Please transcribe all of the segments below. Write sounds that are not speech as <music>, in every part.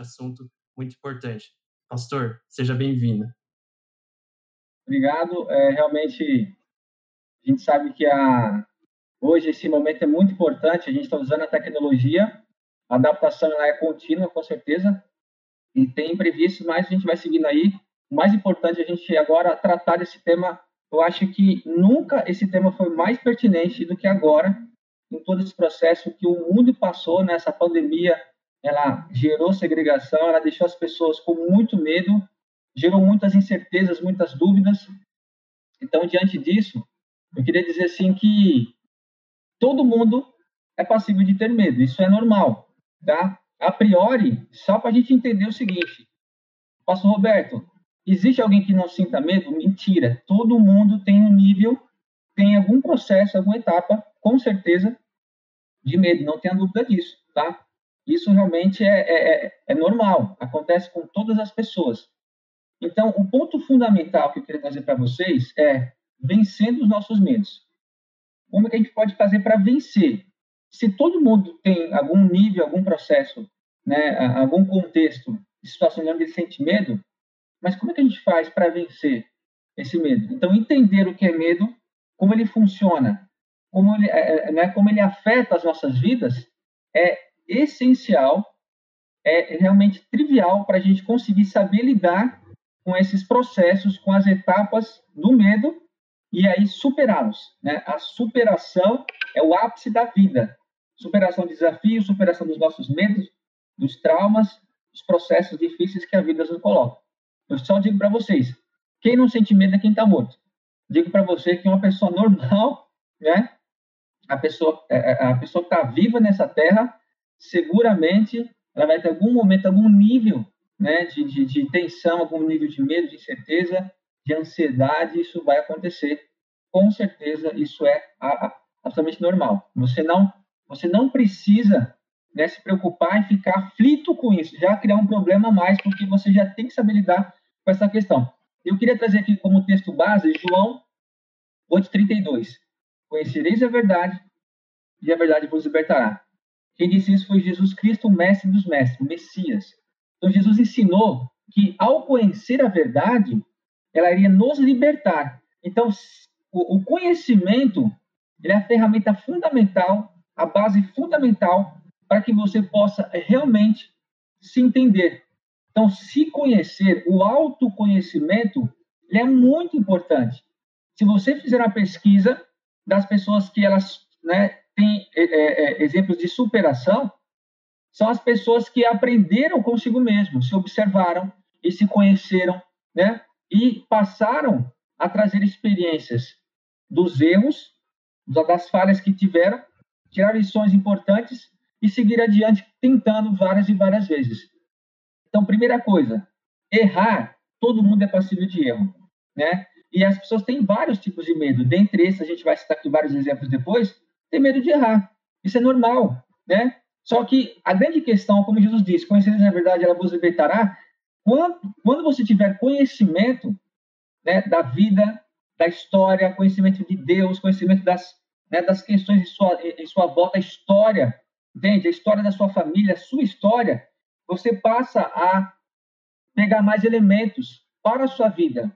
assunto muito importante. Pastor, seja bem-vindo. Obrigado. É, realmente, a gente sabe que a, hoje esse momento é muito importante. A gente está usando a tecnologia, a adaptação ela é contínua, com certeza, e tem imprevistos, mas a gente vai seguindo aí. O mais importante é a gente agora tratar desse tema. Eu acho que nunca esse tema foi mais pertinente do que agora, em todo esse processo que o mundo passou nessa pandemia. Ela gerou segregação, ela deixou as pessoas com muito medo, gerou muitas incertezas, muitas dúvidas. Então, diante disso, eu queria dizer assim que todo mundo é passível de ter medo, isso é normal, tá? A priori, só para a gente entender o seguinte, Pastor Roberto, existe alguém que não sinta medo? Mentira, todo mundo tem um nível, tem algum processo, alguma etapa, com certeza, de medo, não tenha dúvida disso, tá? Isso realmente é, é, é, é normal, acontece com todas as pessoas. Então, o ponto fundamental que eu queria trazer para vocês é vencendo os nossos medos. Como é que a gente pode fazer para vencer? Se todo mundo tem algum nível, algum processo, né, algum contexto situação onde ele sente medo, mas como é que a gente faz para vencer esse medo? Então, entender o que é medo, como ele funciona, como ele, né, como ele afeta as nossas vidas, é essencial, é realmente trivial para a gente conseguir saber lidar com esses processos, com as etapas do medo e aí superá-los. Né? A superação é o ápice da vida. Superação de desafios, superação dos nossos medos, dos traumas, dos processos difíceis que a vida nos coloca. Eu só digo para vocês, quem não sente medo é quem está morto. Digo para você que uma pessoa normal, né? A pessoa, é, é, a pessoa que está viva nessa terra, seguramente ela vai ter algum momento, algum nível né, de, de, de tensão, algum nível de medo, de incerteza, de ansiedade, isso vai acontecer. Com certeza, isso é absolutamente normal. Você não, você não precisa né, se preocupar e ficar aflito com isso, já criar um problema a mais, porque você já tem que saber lidar com essa questão. Eu queria trazer aqui como texto base João 8,32. Conhecereis a verdade, e a verdade vos libertará. Quem disse isso foi Jesus Cristo, o mestre dos mestres, o Messias. Então, Jesus ensinou que, ao conhecer a verdade, ela iria nos libertar. Então, o, conhecimento é a ferramenta fundamental, a base fundamental para que você possa realmente se entender. Então, se conhecer, o autoconhecimento é muito importante. Se você fizer uma pesquisa das pessoas que elas né, têm é, é, é exemplos de superação, são as pessoas que aprenderam consigo mesmo, se observaram e se conheceram, né? E passaram a trazer experiências dos erros, das falhas que tiveram, tirar lições importantes e seguir adiante tentando várias e várias vezes. Então, primeira coisa, errar, todo mundo é passível de erro, né? E as pessoas têm vários tipos de medo. Dentre esses, a gente vai citar aqui vários exemplos depois, tem medo de errar. Isso é normal, né? Só que a grande questão, como Jesus disse, conhecereis na verdade, ela vos libertará. Quando, quando você tiver conhecimento né, da vida, da história, conhecimento de Deus, conhecimento das, né, das questões em sua, em sua volta, a história, entende? A história da sua família, a sua história, você passa a pegar mais elementos para a sua vida.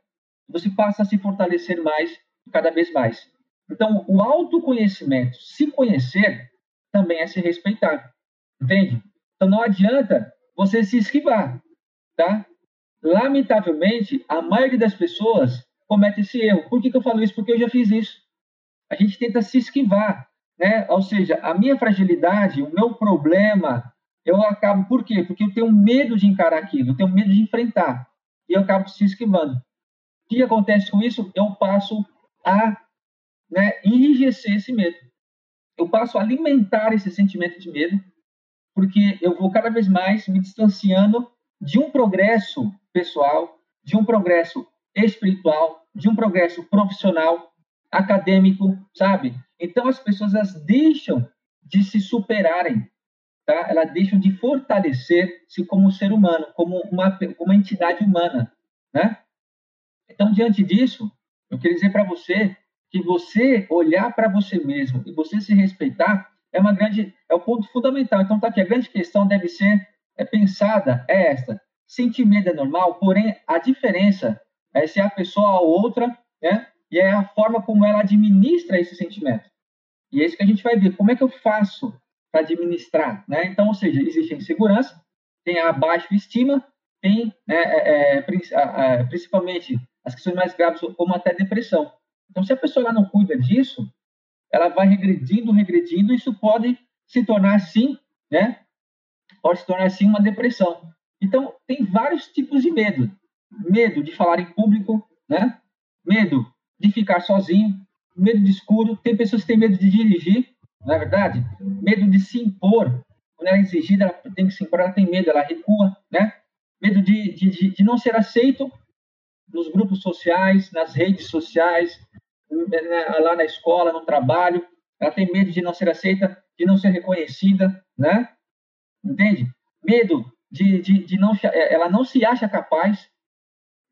Você passa a se fortalecer mais, cada vez mais. Então, o autoconhecimento, se conhecer, também é se respeitar. Entende? Então não adianta você se esquivar, tá? Lamentavelmente, a maioria das pessoas comete esse erro. Por que, que eu falo isso? Porque eu já fiz isso. A gente tenta se esquivar, né? Ou seja, a minha fragilidade, o meu problema, eu acabo por quê? Porque eu tenho medo de encarar aquilo, eu tenho medo de enfrentar e eu acabo se esquivando. O que acontece com isso? Eu passo a né, enrijecer esse medo. Eu passo a alimentar esse sentimento de medo porque eu vou cada vez mais me distanciando de um progresso pessoal, de um progresso espiritual, de um progresso profissional, acadêmico, sabe? Então as pessoas deixam de se superarem, tá? Elas deixam de fortalecer-se como ser humano, como uma, como uma entidade humana, né? Então diante disso, eu queria dizer para você que você olhar para você mesmo e você se respeitar é uma grande é o ponto fundamental. Então tá aqui a grande questão deve ser é pensada é esta. Sentir medo é normal, porém a diferença é se a pessoa ou outra, né? E é a forma como ela administra esse sentimento. E é isso que a gente vai ver. Como é que eu faço para administrar, né? Então, ou seja, existe a insegurança, tem a baixa estima, tem né, é, é, principalmente as questões mais graves, como até depressão. Então, se a pessoa não cuida disso, ela vai regredindo, regredindo, isso pode se tornar, sim, né? Pode se tornar, sim, uma depressão. Então, tem vários tipos de medo. Medo de falar em público, né? Medo de ficar sozinho, medo de escuro. Tem pessoas que têm medo de dirigir, não é verdade? Medo de se impor. Quando ela é exigida, ela tem que se impor, ela tem medo, ela recua, né? Medo de, de, de não ser aceito nos grupos sociais, nas redes sociais, né, lá na escola, no trabalho. Ela tem medo de não ser aceita, de não ser reconhecida, né? Entende? Medo de, de, de não... É, ela não se acha capaz.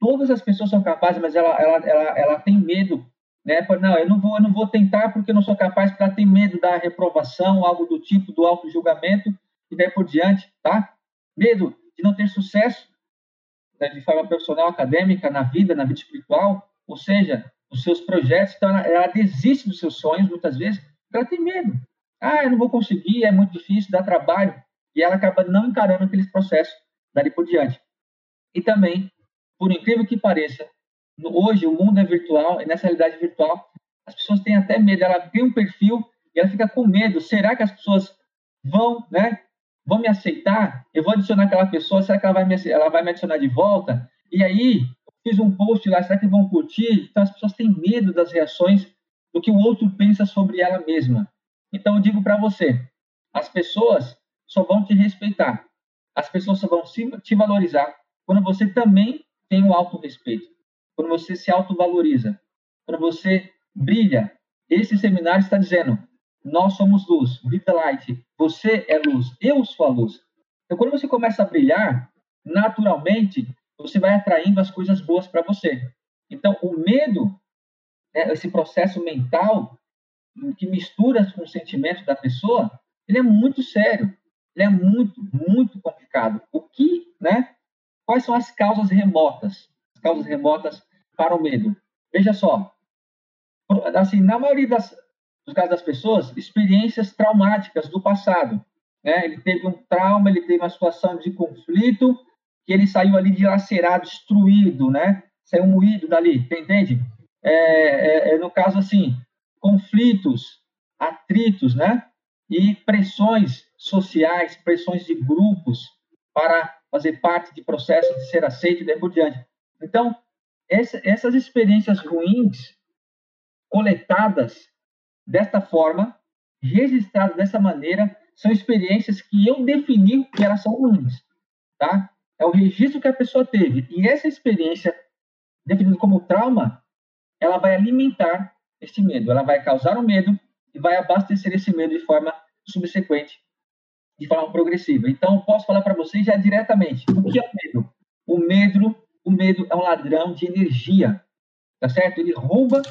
Todas as pessoas são capazes, mas ela, ela, ela, ela tem medo né? Não, eu não vou, eu não vou tentar porque eu não sou capaz para ter medo da reprovação, algo do tipo do auto julgamento e daí por diante, tá? Medo de não ter sucesso né, de forma profissional, acadêmica, na vida, na vida espiritual, ou seja, os seus projetos, então ela, ela desiste dos seus sonhos muitas vezes, porque ela tem medo. Ah, eu não vou conseguir, é muito difícil, dá trabalho, e ela acaba não encarando aqueles processos dali por diante. E também, por incrível que pareça, hoje o mundo é virtual, e nessa realidade virtual, as pessoas têm até medo, ela tem um perfil e ela fica com medo, será que as pessoas vão, né, vão me aceitar? Eu vou adicionar aquela pessoa, será que ela vai me, ela vai me adicionar de volta? E aí, fiz um post lá, será que vão curtir? Então as pessoas têm medo das reações do que o outro pensa sobre ela mesma. Então eu digo para você, as pessoas só vão te respeitar, as pessoas só vão te valorizar quando você também tem um auto-respeito quando você se autovaloriza, quando você brilha. Esse seminário está dizendo: nós somos luz, the light. Você é luz, eu sou a luz. Então, quando você começa a brilhar, naturalmente, você vai atraindo as coisas boas para você. Então, o medo, né, esse processo mental que mistura com o sentimento da pessoa, ele é muito sério. Ele é muito, muito complicado. O que, né? Quais são as causas remotas? causas remotas para o medo. Veja só, assim, na maioria das, dos casos das pessoas, experiências traumáticas do passado. Né? Ele teve um trauma, ele teve uma situação de conflito, que ele saiu ali dilacerado, destruído, né? Saiu moído dali, entende? É, é, é, no caso, assim, conflitos, atritos, né? E pressões sociais, pressões de grupos para fazer parte de processo de ser aceito e daí por diante. Então, essa, essas experiências ruins coletadas desta forma, registradas dessa maneira, são experiências que eu defini que elas são ruins, tá? É o registro que a pessoa teve. E essa experiência, definida como trauma, ela vai alimentar esse medo, ela vai causar o um medo e vai abastecer esse medo de forma subsequente, de forma progressiva. Então, posso falar para vocês já diretamente o que é o medo. O medo o medo é um ladrão de energia, tá certo? Ele rouba,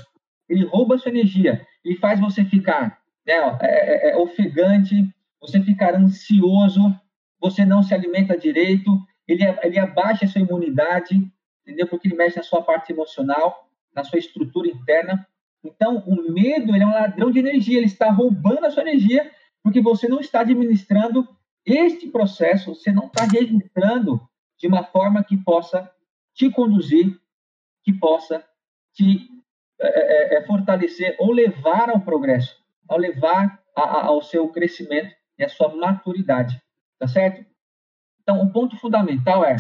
ele rouba a sua energia, ele faz você ficar né, é, é, é, ofegante, você ficar ansioso, você não se alimenta direito, ele, ele abaixa a sua imunidade, entendeu? Porque ele mexe na sua parte emocional, na sua estrutura interna. Então, o medo ele é um ladrão de energia, ele está roubando a sua energia porque você não está administrando este processo, você não está registrando de uma forma que possa te conduzir, que possa te é, é, é, fortalecer ou levar ao progresso, ao levar a, a, ao seu crescimento e à sua maturidade, tá certo? Então, o ponto fundamental é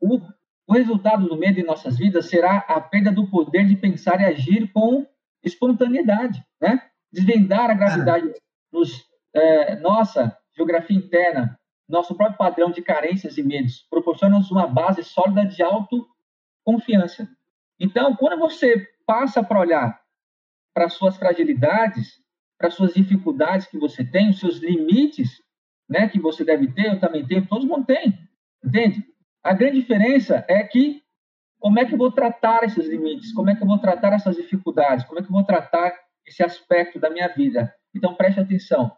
o, o resultado do medo em nossas vidas será a perda do poder de pensar e agir com espontaneidade, né? Desvendar a gravidade nos é, nossa geografia interna, nosso próprio padrão de carências e medos, proporciona-nos uma base sólida de autoconfiança. Então, quando você passa para olhar para suas fragilidades, para suas dificuldades que você tem, os seus limites, né, que você deve ter, eu também tenho, todo mundo tem, entende? A grande diferença é que como é que eu vou tratar esses limites? Como é que eu vou tratar essas dificuldades? Como é que eu vou tratar esse aspecto da minha vida? Então preste atenção.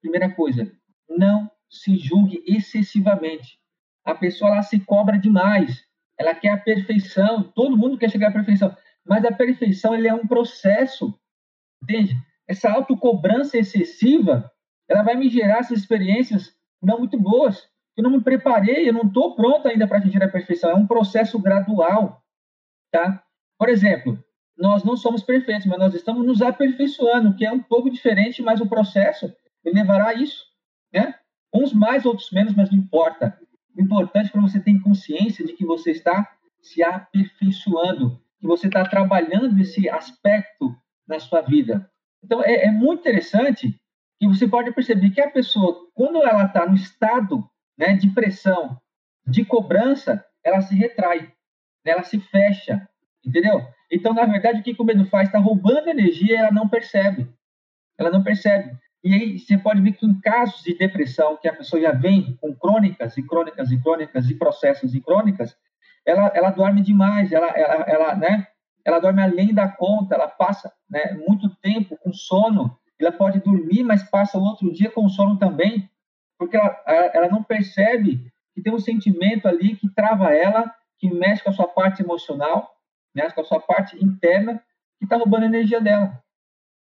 Primeira coisa, não se julgue excessivamente. a pessoa ela se cobra demais. Ela quer a perfeição, todo mundo quer chegar à perfeição, mas a perfeição ele é um processo, entende? Essa autocobrança excessiva, ela vai me gerar essas experiências não muito boas. Eu não me preparei, eu não estou pronto ainda para atingir a perfeição. É um processo gradual, tá? Por exemplo, nós não somos perfeitos, mas nós estamos nos aperfeiçoando, que é um pouco diferente, mas o processo levará a isso, né? Uns mais, outros menos, mas não importa. O importante é para você ter consciência de que você está se aperfeiçoando, que você está trabalhando esse aspecto na sua vida. Então, é, é muito interessante que você pode perceber que a pessoa, quando ela está no estado né, de pressão, de cobrança, ela se retrai, né, ela se fecha, entendeu? Então, na verdade, o que o medo faz? Está roubando energia e ela não percebe. Ela não percebe. E aí você pode ver que em casos de depressão, que a pessoa já vem com crônicas e crônicas e crônicas e processos e crônicas, ela, ela dorme demais, ela, ela, ela, né, ela dorme além da conta, ela passa né, muito tempo com sono, ela pode dormir, mas passa o outro dia com sono também, porque ela, ela não percebe que tem um sentimento ali que trava ela, que mexe com a sua parte emocional, mexe com a sua parte interna, que está roubando a energia dela.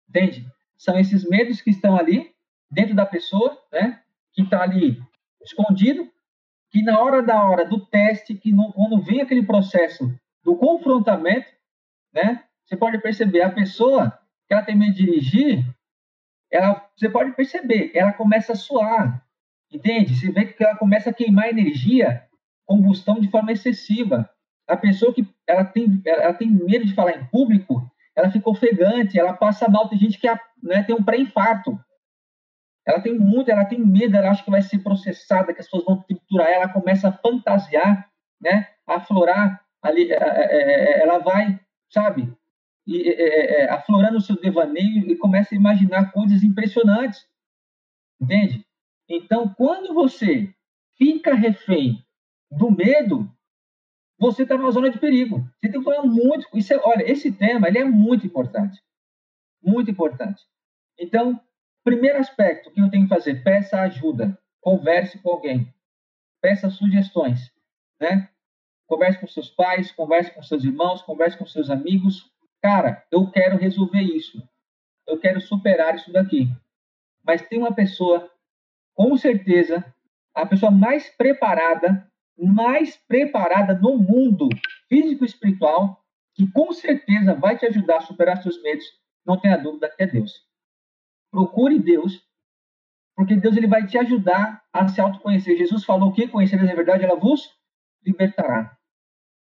Entende? são esses medos que estão ali dentro da pessoa, né? Que está ali escondido, que na hora da hora do teste, que não, quando vem aquele processo do confrontamento, né? Você pode perceber a pessoa que ela tem medo de dirigir, ela, você pode perceber, ela começa a suar, entende? Você vê que ela começa a queimar energia, combustão de forma excessiva. A pessoa que ela tem, ela tem medo de falar em público, ela fica ofegante, ela passa mal. Tem gente que né, tem um pré-infarto. Ela tem muito, ela tem medo, ela acha que vai ser processada, que as pessoas vão triturar ela, começa a fantasiar, né, aflorar ali, é, é, é, ela vai, sabe, e, é, é, aflorando o seu devaneio e começa a imaginar coisas impressionantes, entende? Então, quando você fica refém do medo, você está numa zona de perigo. Você tem que tomar muito. Isso é, olha, esse tema ele é muito importante. Muito importante. Então, primeiro aspecto que eu tenho que fazer, peça ajuda. Converse com alguém. Peça sugestões. Né? Converse com seus pais, converse com seus irmãos, converse com seus amigos. Cara, eu quero resolver isso. Eu quero superar isso daqui. Mas tem uma pessoa, com certeza, a pessoa mais preparada mais preparada no mundo físico e espiritual, que com certeza vai te ajudar a superar seus medos, não tenha dúvida que é Deus. Procure Deus, porque Deus ele vai te ajudar a se autoconhecer. Jesus falou que conhecer a verdade, ela vos libertará.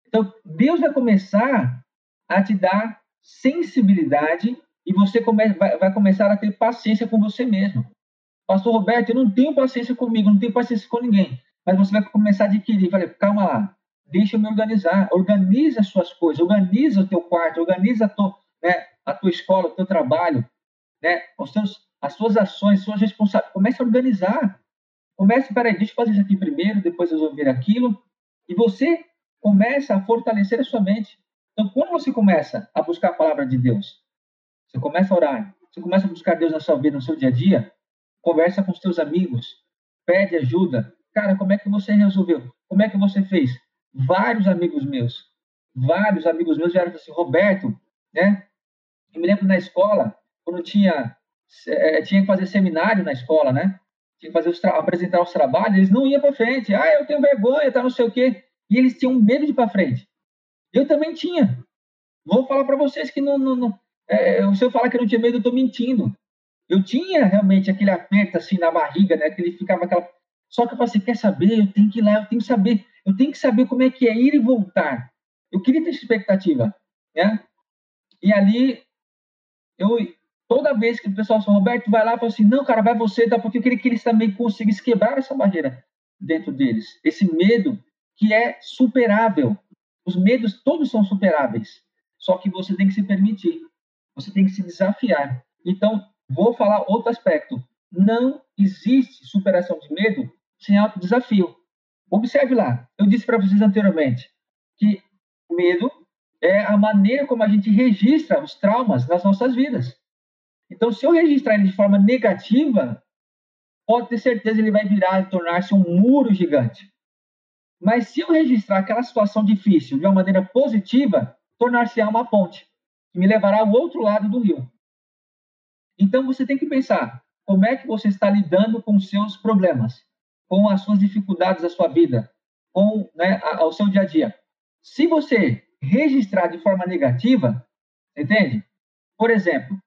Então, Deus vai começar a te dar sensibilidade e você come, vai, vai começar a ter paciência com você mesmo. Pastor Roberto, eu não tenho paciência comigo, não tenho paciência com ninguém mas você vai começar a adquirir. Falei, calma lá, deixa eu me organizar. Organiza as suas coisas, organiza o teu quarto, organiza a tua, né, a tua escola, o teu trabalho, né, os teus, as suas ações, suas responsabilidades. Comece a organizar. Comece, peraí, deixa eu fazer isso aqui primeiro, depois resolver aquilo. E você começa a fortalecer a sua mente. Então, quando você começa a buscar a palavra de Deus, você começa a orar, você começa a buscar Deus na sua vida, no seu dia a dia, conversa com os teus amigos, pede ajuda, Cara, como é que você resolveu? Como é que você fez? Vários amigos meus, vários amigos meus vieram assim, Roberto, né? Eu me lembro na escola, quando tinha, é, tinha que fazer seminário na escola, né? Tinha que fazer os apresentar os trabalhos, eles não iam para frente. Ah, eu tenho vergonha, tá não sei o quê. E eles tinham medo de ir para frente. Eu também tinha. Vou falar para vocês que não, não, não é, se eu falar que eu não tinha medo, eu estou mentindo. Eu tinha realmente aquele aperto assim na barriga, né? Que ele ficava aquela só que eu falei assim, quer saber? Eu tenho que ir lá, eu tenho que saber, eu tenho que saber como é que é ir e voltar. Eu queria ter expectativa, né? E ali, eu, toda vez que o pessoal falou, Roberto, vai lá, eu falo assim, não, cara, vai você, tá? Porque eu queria que eles também conseguissem quebrar essa barreira dentro deles. Esse medo que é superável. Os medos todos são superáveis. Só que você tem que se permitir. Você tem que se desafiar. Então, vou falar outro aspecto. Não existe superação de medo sem alto desafio. Observe lá, eu disse para vocês anteriormente que medo é a maneira como a gente registra os traumas nas nossas vidas. Então, se eu registrar ele de forma negativa, pode ter certeza ele vai virar e tornar-se um muro gigante. Mas se eu registrar aquela situação difícil de uma maneira positiva, tornar-se-á uma ponte que me levará ao outro lado do rio. Então você tem que pensar como é que você está lidando com seus problemas, com as suas dificuldades da sua vida, com né, seu dia a dia. Se você registrar de forma negativa, entende? Por exemplo,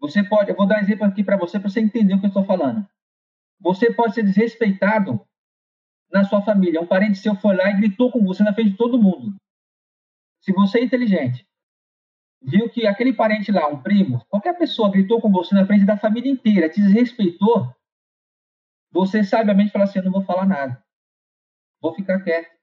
você pode, eu vou dar um exemplo aqui para você para você entender o que eu estou falando. Você pode ser desrespeitado na sua família. Um parente seu foi lá e gritou com você na frente de todo mundo. Se você é inteligente, viu que aquele parente lá, um primo, qualquer pessoa gritou com você na frente da família inteira, te desrespeitou, você sabiamente fala assim: eu não vou falar nada, vou ficar quieto.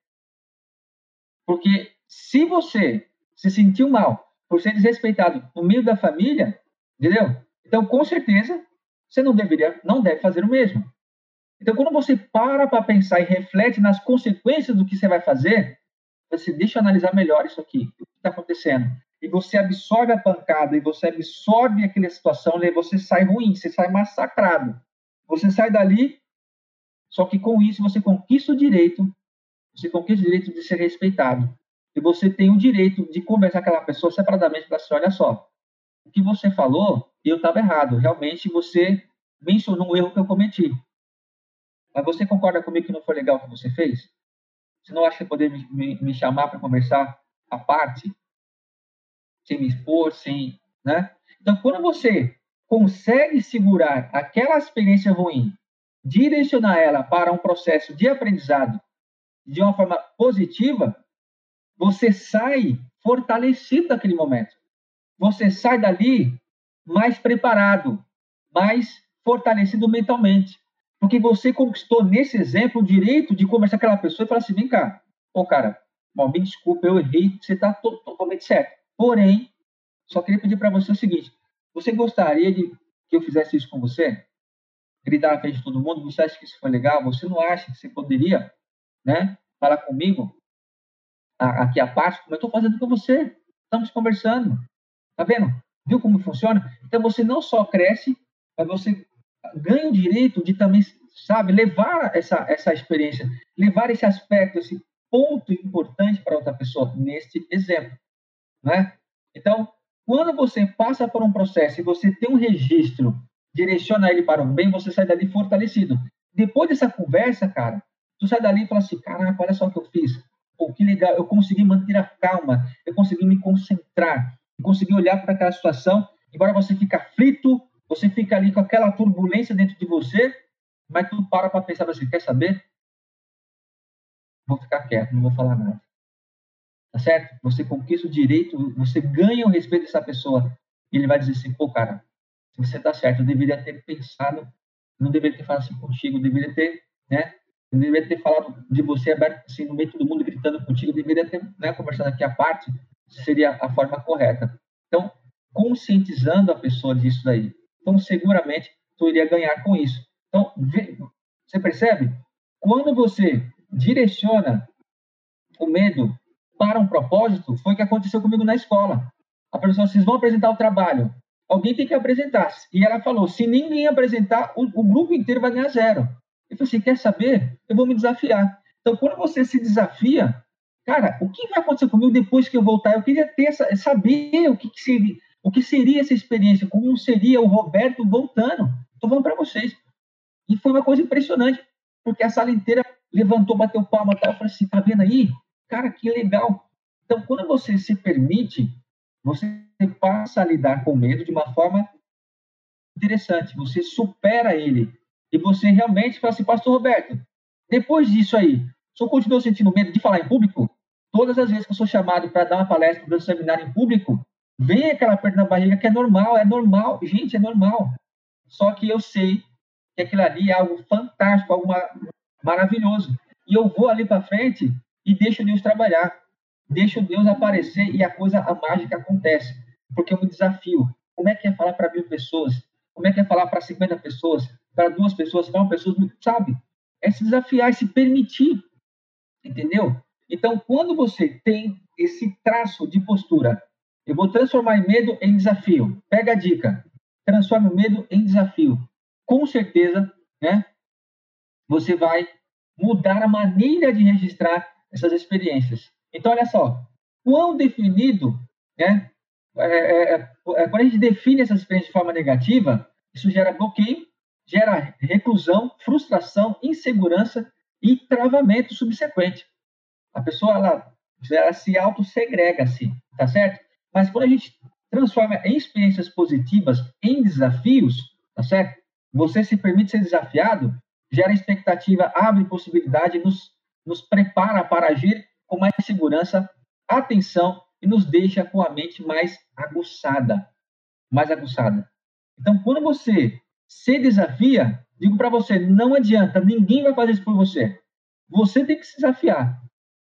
Porque se você se sentiu mal por ser desrespeitado no meio da família, entendeu? Então, com certeza, você não deveria, não deve fazer o mesmo. Então, quando você para para pensar e reflete nas consequências do que você vai fazer, você deixa analisar melhor isso aqui, o que está acontecendo. E você absorve a pancada, e você absorve aquela situação, e você sai ruim, você sai massacrado. Você sai dali, só que com isso você conquista o direito, você conquista o direito de ser respeitado. E você tem o direito de conversar com aquela pessoa separadamente para assim, olha só, o que você falou, eu estava errado. Realmente você mencionou um erro que eu cometi. Mas você concorda comigo que não foi legal o que você fez? Você não acha que poder me, me, me chamar para conversar à parte? Sem me expor, sem. Né? Então, quando você consegue segurar aquela experiência ruim, direcionar ela para um processo de aprendizado de uma forma positiva, você sai fortalecido daquele momento. Você sai dali mais preparado, mais fortalecido mentalmente. Porque você conquistou, nesse exemplo, o direito de conversar com aquela pessoa e falar assim: vem cá, pô, cara, bom, me desculpa, eu errei, você está totalmente certo. Porém, só queria pedir para você o seguinte: você gostaria de que eu fizesse isso com você? Gritar na frente de todo mundo? Você acha que isso foi legal? Você não acha que você poderia, né, falar comigo aqui a parte, como eu estou fazendo com você? Estamos conversando. Tá vendo? Viu como funciona? Então você não só cresce, mas você ganha o direito de também, sabe, levar essa, essa experiência, levar esse aspecto, esse ponto importante para outra pessoa, neste exemplo. Né? Então, quando você passa por um processo e você tem um registro, direciona ele para o bem, você sai dali fortalecido. Depois dessa conversa, cara, tu sai dali e fala assim, caraca, olha só o que eu fiz. Pô, que legal, eu consegui manter a calma, eu consegui me concentrar, eu consegui olhar para aquela situação, embora você fique aflito, você fica ali com aquela turbulência dentro de você, mas tu para para pensar assim, quer saber? Vou ficar quieto, não vou falar nada. Tá certo? Você conquista o direito, você ganha o respeito dessa pessoa. E ele vai dizer assim, pô, cara, você tá certo, eu deveria ter pensado, não deveria ter falado assim contigo, deveria ter, né? Eu deveria ter falado de você aberto assim no meio de todo mundo gritando contigo, eu deveria ter, né, conversado aqui à parte, seria a forma correta. Então, conscientizando a pessoa disso daí, então, seguramente, tu iria ganhar com isso. Então, você percebe? Quando você direciona o medo para um propósito, foi o que aconteceu comigo na escola. A professora, vocês vão apresentar o trabalho. Alguém tem que apresentar. E ela falou, se ninguém apresentar, o, o grupo inteiro vai ganhar zero. Eu falei assim, quer saber? Eu vou me desafiar. Então, quando você se desafia, cara, o que vai acontecer comigo depois que eu voltar? Eu queria ter saber o que, que seria, o que seria essa experiência? Como seria o Roberto voltando? Estou falando para vocês. E foi uma coisa impressionante, porque a sala inteira levantou, bateu palma e tal. Eu falei assim: tá vendo aí? Cara, que legal. Então, quando você se permite, você passa a lidar com medo de uma forma interessante. Você supera ele. E você realmente fala assim: Pastor Roberto, depois disso aí, o senhor continuou sentindo medo de falar em público? Todas as vezes que eu sou chamado para dar uma palestra, para um seminário em público, Vem aquela perda na barriga que é normal, é normal, gente, é normal. Só que eu sei que aquilo ali é algo fantástico, algo maravilhoso. E eu vou ali para frente e deixo Deus trabalhar. Deixo Deus aparecer e a coisa, a mágica acontece. Porque eu me desafio. Como é que é falar para mil pessoas? Como é que é falar para 50 pessoas? Para duas pessoas? Para uma pessoa? Sabe? É se desafiar, é se permitir. Entendeu? Então, quando você tem esse traço de postura eu vou transformar medo em desafio. Pega a dica. Transforme o medo em desafio. Com certeza, né? Você vai mudar a maneira de registrar essas experiências. Então, olha só, quão definido, né? É, é, é, é quando a gente define essas experiências de forma negativa, isso gera bloqueio, gera reclusão, frustração, insegurança e travamento subsequente. A pessoa ela, ela se auto-segrega assim, tá certo? Mas quando a gente transforma em experiências positivas em desafios, tá certo? Você se permite ser desafiado, gera expectativa, abre possibilidade, nos, nos prepara para agir com mais segurança, atenção e nos deixa com a mente mais aguçada, mais aguçada. Então, quando você se desafia, digo para você, não adianta, ninguém vai fazer isso por você. Você tem que se desafiar.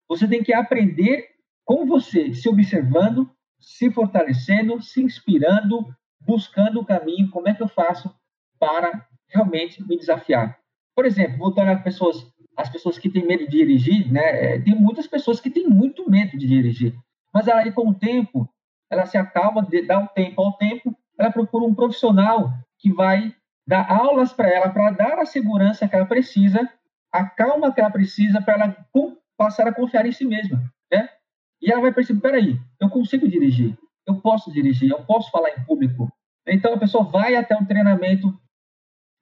Você tem que aprender com você, se observando, se fortalecendo, se inspirando, buscando o caminho, como é que eu faço para realmente me desafiar. Por exemplo, voltando às pessoas, as pessoas que têm medo de dirigir, né? É, tem muitas pessoas que têm muito medo de dirigir, mas aí com o tempo, ela se acalma, dá um tempo ao tempo, ela procura um profissional que vai dar aulas para ela, para dar a segurança que ela precisa, a calma que ela precisa para ela passar a confiar em si mesma, né? E ela vai perceber, peraí, eu consigo dirigir, eu posso dirigir, eu posso falar em público. Então a pessoa vai até um treinamento,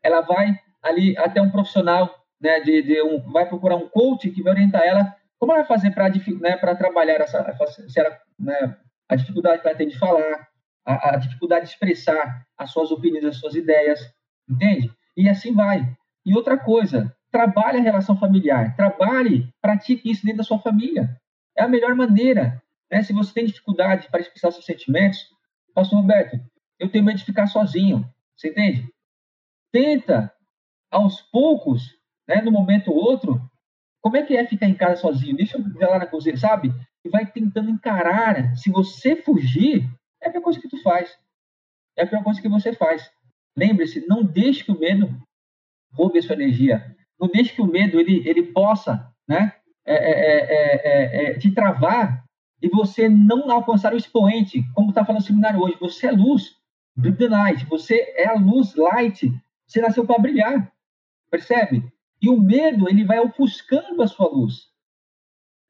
ela vai ali até um profissional, né, de, de um, vai procurar um coach que vai orientar ela como ela vai fazer para né, trabalhar essa, se ela, né, a dificuldade que ela tem de falar, a, a dificuldade de expressar as suas opiniões, as suas ideias, entende? E assim vai. E outra coisa, trabalhe a relação familiar, trabalhe, pratique isso dentro da sua família. É a melhor maneira. Né? Se você tem dificuldade para expressar seus sentimentos, Pastor Roberto, eu tenho medo de ficar sozinho. Você entende? Tenta, aos poucos, né, no momento ou outro, como é que é ficar em casa sozinho? Deixa eu ver lá na cozinha, sabe? E vai tentando encarar. Se você fugir, é a pior coisa que tu faz. É a pior coisa que você faz. Lembre-se, não deixe que o medo roube a sua energia. Não deixe que o medo ele, ele possa né, é é, é, é, é, te travar e você não alcançar o expoente, como está falando no seminário hoje. Você é luz, the light. Você é a luz, light. Você nasceu para brilhar. Percebe? E o medo, ele vai ofuscando a sua luz.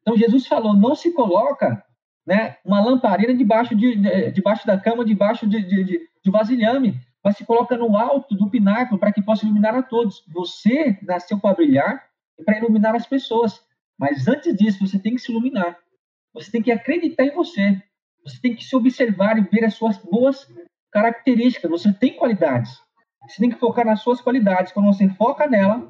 Então, Jesus falou, não se coloca né, uma lamparina debaixo, de, de debaixo da cama, debaixo de, de, de, de vasilhame, mas se coloca no alto do pináculo para que possa iluminar a todos. Você nasceu para brilhar e para iluminar as pessoas. Mas antes disso, você tem que se iluminar. Você tem que acreditar em você. Você tem que se observar e ver as suas boas características. Você tem qualidades. Você tem que focar nas suas qualidades. Quando você foca nela,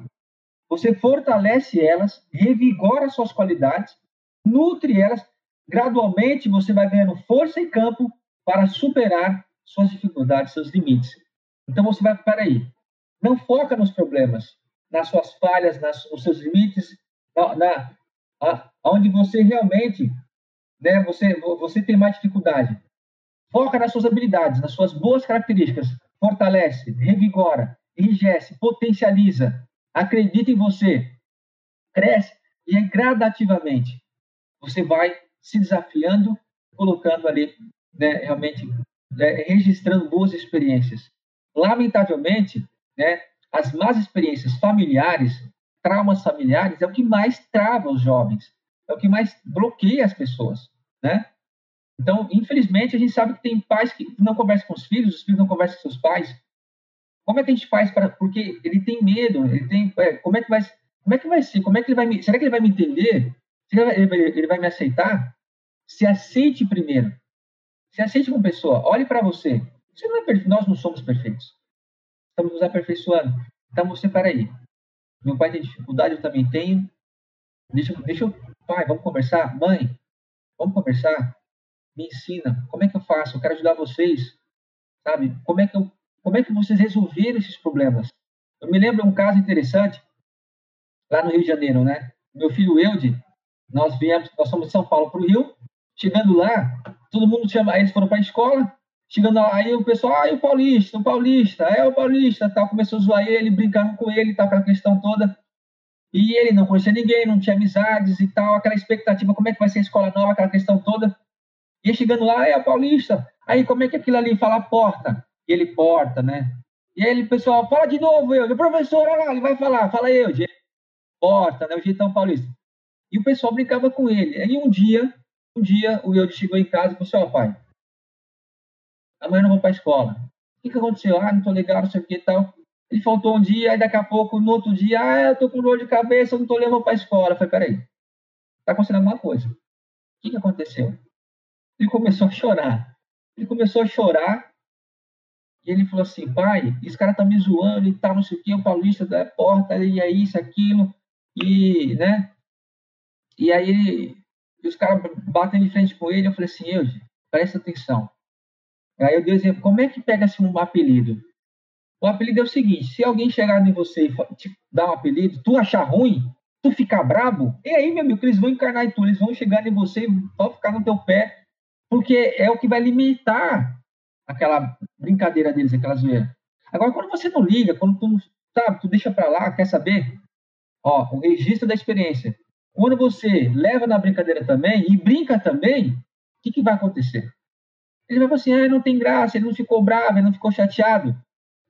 você fortalece elas, revigora suas qualidades, nutre elas. Gradualmente, você vai ganhando força e campo para superar suas dificuldades, seus limites. Então você vai, peraí, não foca nos problemas, nas suas falhas, nas, nos seus limites, na, na a, onde você realmente, né, você, você tem mais dificuldade. Foca nas suas habilidades, nas suas boas características. Fortalece, revigora, enrijece, potencializa. Acredita em você. Cresce e aí, gradativamente você vai se desafiando, colocando ali, né, realmente, né, registrando boas experiências. Lamentavelmente, né, as más experiências familiares, traumas familiares, é o que mais trava os jovens, é o que mais bloqueia as pessoas, né? Então, infelizmente, a gente sabe que tem pais que não conversam com os filhos, os filhos não conversam com seus pais. Como é que a gente faz para? Porque ele tem medo, ele tem. É, como é que vai? Como é que vai ser? Como é que ele vai me? Será que ele vai me entender? Será que ele vai, ele vai me aceitar? Se aceite primeiro. Se aceite como pessoa. Olhe para você. Não é. Nós não somos perfeitos. Estamos nos aperfeiçoando. Então você, peraí. Meu pai tem dificuldade, eu também tenho. Deixa, deixa eu. Pai, vamos conversar? Mãe, vamos conversar? Me ensina. Como é que eu faço? Eu quero ajudar vocês. Sabe? Como é que, eu, como é que vocês resolveram esses problemas? Eu me lembro um caso interessante lá no Rio de Janeiro, né? Meu filho Eude, nós viemos, nós somos de São Paulo para o Rio. Chegando lá, todo mundo chama, eles foram para a escola, Chegando lá, aí o pessoal, ah, o paulista, o paulista, é o paulista, tal, começou a zoar ele, brincando com ele, tal, aquela questão toda. E ele não conhecia ninguém, não tinha amizades e tal, aquela expectativa, como é que vai ser a escola nova, aquela questão toda. E chegando lá, é o paulista. Aí como é que aquilo ali fala porta? E ele porta, né? E aí o pessoal, fala de novo, eu, o professor, olha lá, ele vai falar, fala eu, porta, né? O jeitão paulista. E o pessoal brincava com ele. Aí um dia, um dia, o Eudes chegou em casa e falou assim, ó, pai, amanhã eu não vou para a escola. O que, que aconteceu? Ah, não tô legal, não sei o que e tal. Ele faltou um dia, aí daqui a pouco, no outro dia, ah, eu tô com dor de cabeça, eu não tô levando para a escola. Eu falei, peraí, tá acontecendo alguma coisa. O que, que aconteceu? Ele começou a chorar. Ele começou a chorar e ele falou assim, pai, esse cara tá me zoando e tal, não sei o que, o paulista da porta, e é isso, aquilo, e, né? E aí os caras batem de frente com ele, eu falei assim, Eude, presta atenção. Aí eu dei exemplo, como é que pega-se um apelido? O apelido é o seguinte, se alguém chegar em você e te dar um apelido, tu achar ruim, tu ficar brabo, e aí, meu amigo, eles vão encarnar em tu, eles vão chegar em você e vão ficar no teu pé, porque é o que vai limitar aquela brincadeira deles, aquela zoeira. Agora, quando você não liga, quando tu, sabe, tu deixa para lá, quer saber? Ó, o registro da experiência. Quando você leva na brincadeira também e brinca também, o que, que vai acontecer? Ele vai falar assim, ah, não tem graça, ele não ficou bravo, ele não ficou chateado.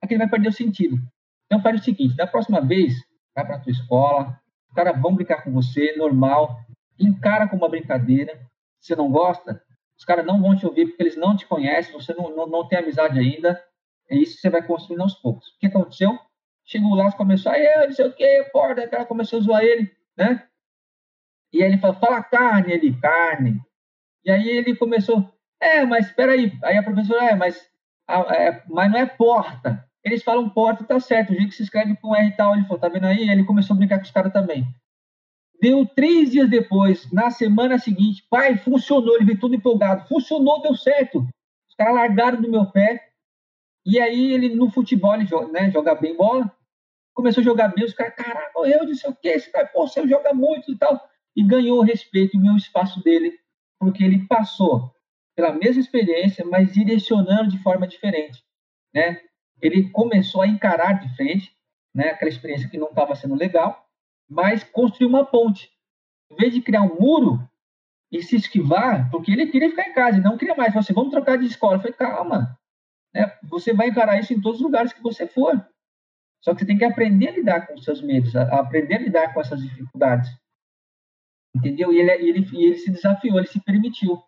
Aqui ele vai perder o sentido. Então faz o seguinte, da próxima vez, vai para a tua escola, os caras vão brincar com você, normal, encara como uma brincadeira. Se você não gosta, os caras não vão te ouvir porque eles não te conhecem, você não, não, não tem amizade ainda. É isso você vai construindo aos poucos. O que aconteceu? Chegou lá, começou, aí, não sei o que, porra, o cara começou a zoar ele, né? E aí ele falou, fala carne, ele, carne. E aí ele começou, é, mas espera aí. Aí a professora, é, mas, é, mas não é porta. Eles falam porta, tá certo. O jeito que se escreve com R e tal. Ele falou, tá vendo aí? Ele começou a brincar com os caras também. Deu três dias depois, na semana seguinte, pai, funcionou. Ele veio todo empolgado. Funcionou, deu certo. Os caras largaram do meu pé. E aí ele, no futebol, ele joga, né, joga bem bola. Começou a jogar bem. Os caras, caraca, eu disse o quê? Esse cara, pô, você joga muito e tal e ganhou o respeito o espaço dele, porque ele passou pela mesma experiência, mas direcionando de forma diferente, né? Ele começou a encarar de frente, né, aquela experiência que não estava sendo legal, mas construiu uma ponte. Em vez de criar um muro e se esquivar, porque ele queria ficar em casa, não queria mais. Você, vamos trocar de escola. Falei, calma, né? você vai encarar isso em todos os lugares que você for. Só que você tem que aprender a lidar com os seus medos, a aprender a lidar com essas dificuldades. Entendeu? E ele, ele, ele se desafiou, ele se permitiu.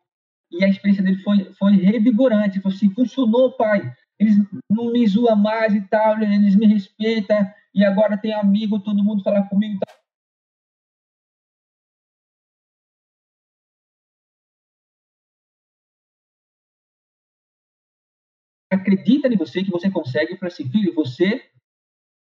E a experiência dele foi, foi revigorante. Falou assim: funcionou, pai. Eles não me zoam mais e tal, eles me respeitam. E agora tem amigo, todo mundo fala comigo e tal. acredita em você, que você consegue, para assim, filho, você,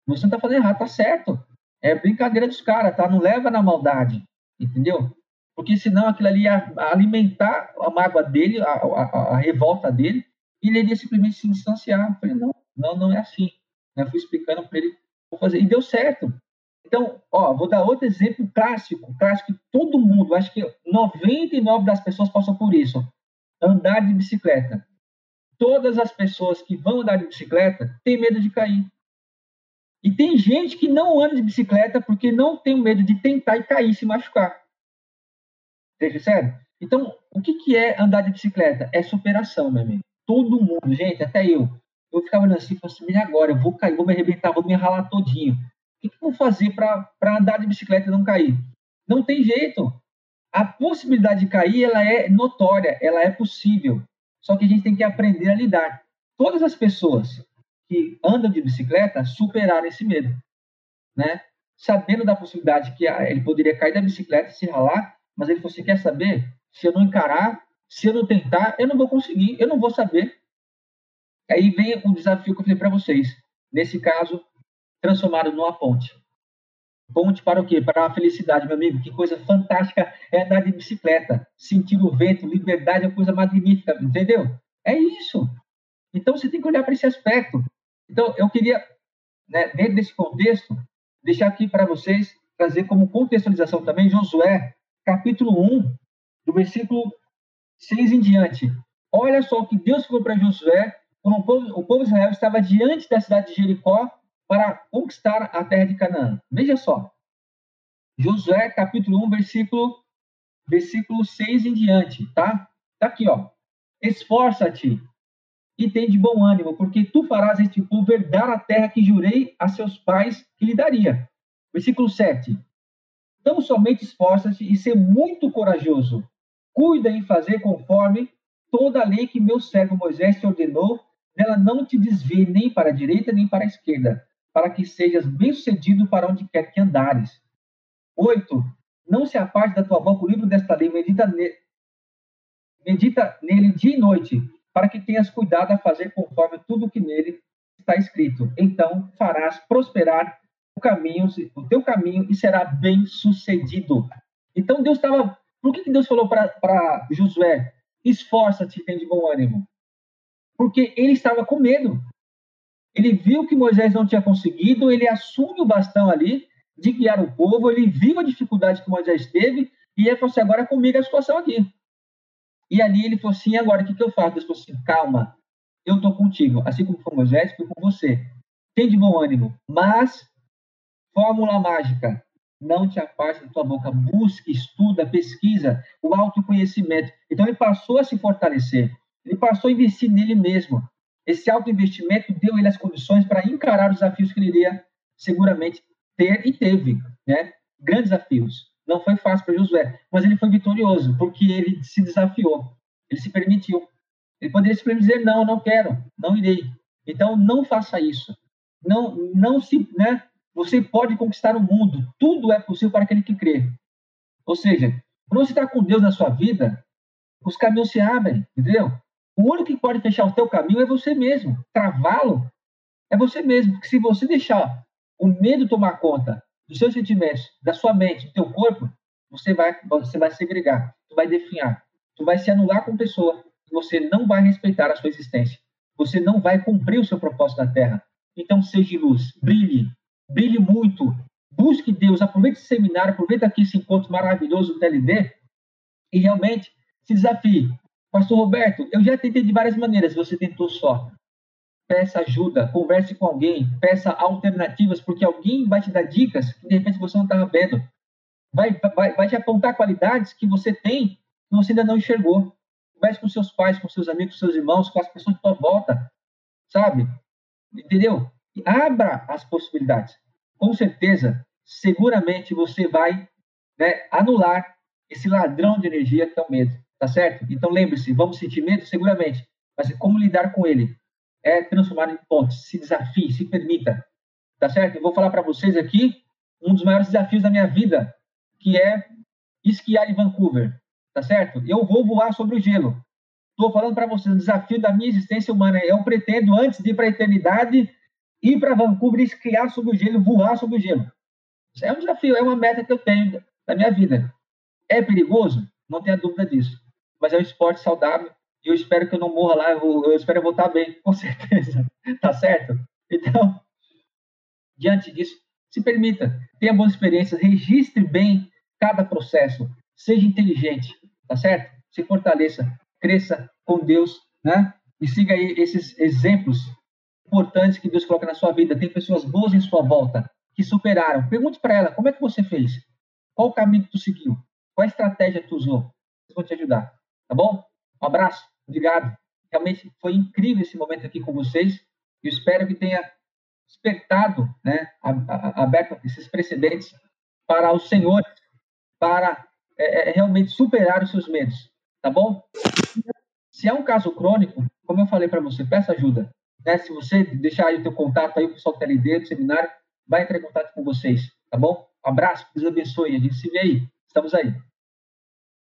você não está fazendo errado, tá certo. É brincadeira dos caras, tá? Não leva na maldade entendeu? Porque senão aquilo ali ia alimentar a mágoa dele, a, a, a revolta dele, e ele iria simplesmente se distanciar. Eu falei, não, não, não é assim. Eu fui explicando para ele vou fazer, e deu certo. Então, ó, vou dar outro exemplo clássico, clássico que todo mundo, acho que 99 das pessoas passam por isso. Andar de bicicleta. Todas as pessoas que vão andar de bicicleta têm medo de cair. E tem gente que não anda de bicicleta porque não tem medo de tentar e cair se machucar. Seja sério? Então, o que, que é andar de bicicleta? É superação, meu amigo. Todo mundo, gente, até eu. Eu ficava olhando assim, falando assim, agora, eu vou cair, vou me arrebentar, vou me ralar todinho. O que, que eu vou fazer para andar de bicicleta e não cair? Não tem jeito. A possibilidade de cair, ela é notória, ela é possível. Só que a gente tem que aprender a lidar. Todas as pessoas que andam de bicicleta superaram esse medo, né? Sabendo da possibilidade que ele poderia cair da bicicleta e se ralar, mas ele falou assim, quer saber? Se eu não encarar, se eu não tentar, eu não vou conseguir, eu não vou saber. Aí vem o desafio que eu falei para vocês. Nesse caso, transformado numa ponte. Ponte para o quê? Para a felicidade, meu amigo. Que coisa fantástica é andar de bicicleta. Sentir o vento, liberdade é coisa magnífica, entendeu? É isso. Então você tem que olhar para esse aspecto. Então, eu queria, né, dentro desse contexto, deixar aqui para vocês, trazer como contextualização também Josué, capítulo 1, do versículo 6 em diante. Olha só o que Deus falou para Josué quando o povo, o povo de Israel estava diante da cidade de Jericó para conquistar a terra de Canaã. Veja só. Josué, capítulo 1, versículo, versículo 6 em diante, tá? Tá aqui, ó. Esforça-te e tem de bom ânimo, porque tu farás este povo herdar a terra que jurei a seus pais que lhe daria. Versículo 7. Tão somente esforça-te e ser muito corajoso. Cuida em fazer conforme toda a lei que meu servo Moisés te ordenou, nela não te desvie nem para a direita nem para a esquerda, para que sejas bem-sucedido para onde quer que andares. 8. Não se aparte da tua boca o livro desta lei, medita, ne... medita nele dia e noite, para que tenhas cuidado a fazer conforme tudo que nele está escrito. Então farás prosperar o caminho, o teu caminho e será bem sucedido. Então Deus estava. Por que, que Deus falou para Josué? Esforça-te, tem de bom ânimo. Porque ele estava com medo. Ele viu que Moisés não tinha conseguido, ele assume o bastão ali de guiar o povo, ele viu a dificuldade que Moisés teve e ele falou assim: agora é comigo a situação aqui. E ali ele falou assim: agora o que, que eu faço? Deus falou assim: calma, eu estou contigo. Assim como foi Moisés, fui com você. Tem de bom ânimo, mas Fórmula mágica. Não te afaste da tua boca. Busque, estuda, pesquisa, o autoconhecimento. Então, ele passou a se fortalecer. Ele passou a investir nele mesmo. Esse autoinvestimento deu ele as condições para encarar os desafios que ele iria seguramente ter e teve, né? Grandes desafios. Não foi fácil para Josué, mas ele foi vitorioso, porque ele se desafiou. Ele se permitiu. Ele poderia simplesmente dizer: não, não quero, não irei. Então, não faça isso. Não, não se, né? Você pode conquistar o mundo. Tudo é possível para aquele que crê. Ou seja, quando você está com Deus na sua vida, os caminhos se abrem, entendeu? O único que pode fechar o teu caminho é você mesmo. Travá-lo é você mesmo. Porque se você deixar o medo tomar conta dos seus sentimentos, da sua mente, do teu corpo, você vai, você vai segregar, tu vai definhar, tu vai se anular como pessoa, você não vai respeitar a sua existência. Você não vai cumprir o seu propósito na Terra. Então, seja luz, brilhe, brilhe muito, busque Deus, aproveite esse seminário, aproveite aqui esse encontro maravilhoso do TLD e realmente se desafie. Pastor Roberto, eu já tentei de várias maneiras, você tentou só. Peça ajuda, converse com alguém, peça alternativas, porque alguém vai te dar dicas que de repente você não estava vendo. Vai, vai, vai te apontar qualidades que você tem que você ainda não enxergou. Converse com seus pais, com seus amigos, com seus irmãos, com as pessoas de tua volta, sabe? Entendeu? Abra as possibilidades. Com certeza, seguramente você vai né, anular esse ladrão de energia que é o medo, tá certo? Então lembre-se, vamos sentir medo? Seguramente, mas como lidar com ele? É transformar em pontos, se desafie, se permita, tá certo? Eu vou falar para vocês aqui um dos maiores desafios da minha vida, que é esquiar em Vancouver, tá certo? Eu vou voar sobre o gelo. Estou falando para vocês, o desafio da minha existência humana. Eu pretendo, antes de ir para a eternidade, ir para Vancouver, esquiar sobre o gelo, voar sobre o gelo. Isso é um desafio, é uma meta que eu tenho da minha vida. É perigoso? Não tenha dúvida disso. Mas é um esporte saudável e eu espero que eu não morra lá, eu, eu espero voltar bem, <laughs> com certeza. tá certo? Então, diante disso, se permita, tenha boas experiências, registre bem cada processo, seja inteligente, tá certo? Se fortaleça, cresça com Deus, né? E siga aí esses exemplos importantes que Deus coloca na sua vida. Tem pessoas boas em sua volta que superaram. Pergunte para ela, como é que você fez? Qual o caminho que tu seguiu? Qual estratégia que tu usou? Eles vão te ajudar, tá bom? Um abraço, obrigado. Realmente foi incrível esse momento aqui com vocês. Eu espero que tenha despertado, né, aberto esses precedentes para os senhores, para é, é, realmente superar os seus medos, tá bom? Se é um caso crônico, como eu falei para você, peça ajuda. Né? Se você deixar aí o teu contato aí, o pessoal ali dentro do seminário, vai entrar em contato com vocês, tá bom? Um abraço, Deus abençoe, a gente se vê aí. Estamos aí.